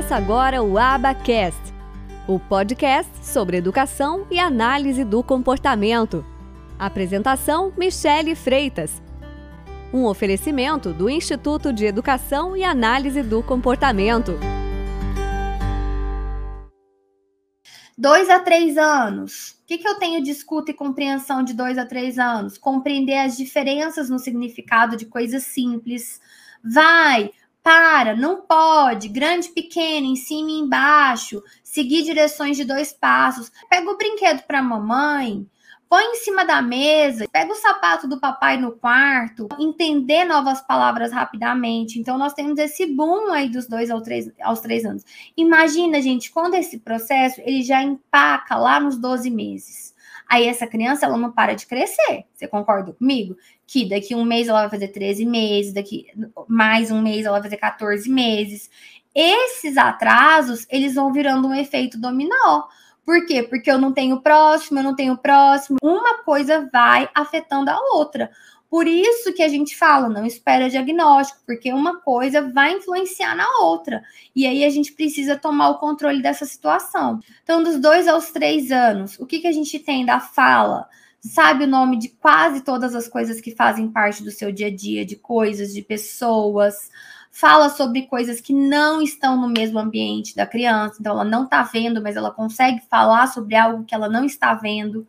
Começa agora o Abacast, o podcast sobre educação e análise do comportamento. Apresentação: Michele Freitas. Um oferecimento do Instituto de Educação e Análise do Comportamento. Dois a três anos. O que, que eu tenho de escuta e compreensão de dois a três anos? Compreender as diferenças no significado de coisas simples. Vai, para, não pode, grande, pequeno, em cima e embaixo, seguir direções de dois passos. Pega o brinquedo para a mamãe, põe em cima da mesa, pega o sapato do papai no quarto, entender novas palavras rapidamente. Então, nós temos esse boom aí dos dois aos três, aos três anos. Imagina, gente, quando esse processo ele já empaca lá nos 12 meses. Aí essa criança ela não para de crescer. Você concorda comigo? Que daqui um mês ela vai fazer 13 meses, daqui mais um mês ela vai fazer 14 meses. Esses atrasos, eles vão virando um efeito dominó. Por quê? Porque eu não tenho próximo, eu não tenho próximo. Uma coisa vai afetando a outra. Por isso que a gente fala, não espera diagnóstico, porque uma coisa vai influenciar na outra. E aí a gente precisa tomar o controle dessa situação. Então, dos dois aos três anos, o que, que a gente tem da fala? Sabe o nome de quase todas as coisas que fazem parte do seu dia a dia, de coisas, de pessoas. Fala sobre coisas que não estão no mesmo ambiente da criança, então ela não está vendo, mas ela consegue falar sobre algo que ela não está vendo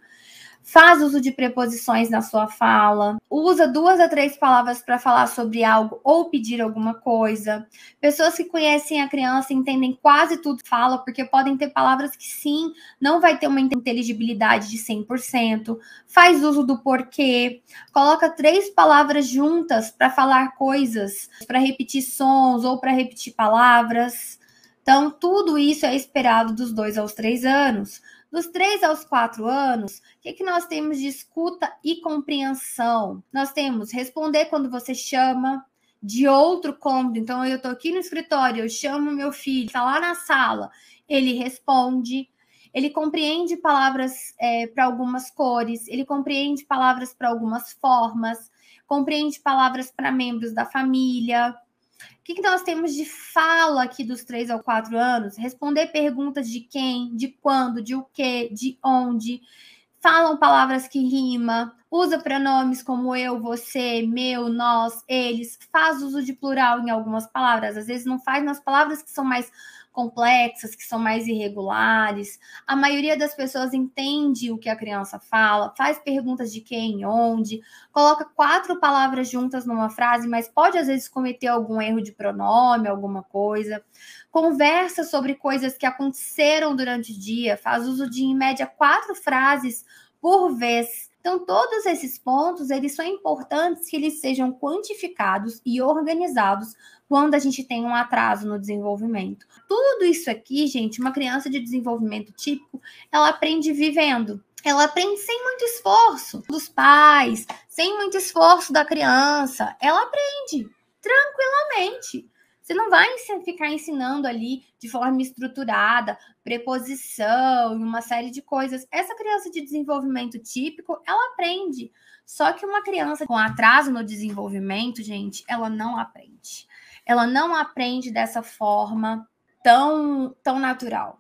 faz uso de preposições na sua fala, usa duas a três palavras para falar sobre algo ou pedir alguma coisa. Pessoas que conhecem a criança entendem quase tudo que fala, porque podem ter palavras que sim, não vai ter uma inteligibilidade de 100%. Faz uso do porquê, coloca três palavras juntas para falar coisas, para repetir sons ou para repetir palavras. Então, tudo isso é esperado dos dois aos três anos. Dos três aos quatro anos, o que, que nós temos de escuta e compreensão? Nós temos responder quando você chama, de outro cômodo. Então, eu estou aqui no escritório, eu chamo meu filho, está lá na sala, ele responde. Ele compreende palavras é, para algumas cores, ele compreende palavras para algumas formas, compreende palavras para membros da família, o que, que nós temos de fala aqui dos três ao quatro anos? Responder perguntas de quem, de quando, de o que, de onde. Falam palavras que rima, usa pronomes como eu, você, meu, nós, eles, faz uso de plural em algumas palavras, às vezes não faz nas palavras que são mais complexas, que são mais irregulares. A maioria das pessoas entende o que a criança fala, faz perguntas de quem, onde, coloca quatro palavras juntas numa frase, mas pode às vezes cometer algum erro de pronome, alguma coisa. Conversa sobre coisas que aconteceram durante o dia, faz uso de em média quatro frases por vez então, todos esses pontos, eles são importantes que eles sejam quantificados e organizados quando a gente tem um atraso no desenvolvimento. Tudo isso aqui, gente, uma criança de desenvolvimento típico, ela aprende vivendo. Ela aprende sem muito esforço dos pais, sem muito esforço da criança. Ela aprende tranquilamente. Você não vai ficar ensinando ali de forma estruturada, preposição e uma série de coisas. Essa criança de desenvolvimento típico, ela aprende. Só que uma criança com atraso no desenvolvimento, gente, ela não aprende. Ela não aprende dessa forma tão, tão natural.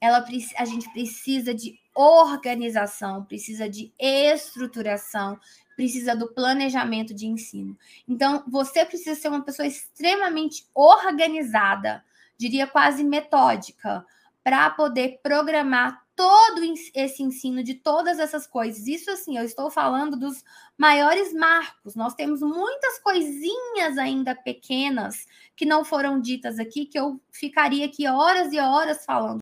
Ela, a gente precisa de organização, precisa de estruturação, precisa do planejamento de ensino. Então, você precisa ser uma pessoa extremamente organizada, diria quase metódica, para poder programar todo esse ensino de todas essas coisas. Isso assim, eu estou falando dos maiores marcos. Nós temos muitas coisinhas ainda pequenas que não foram ditas aqui que eu ficaria aqui horas e horas falando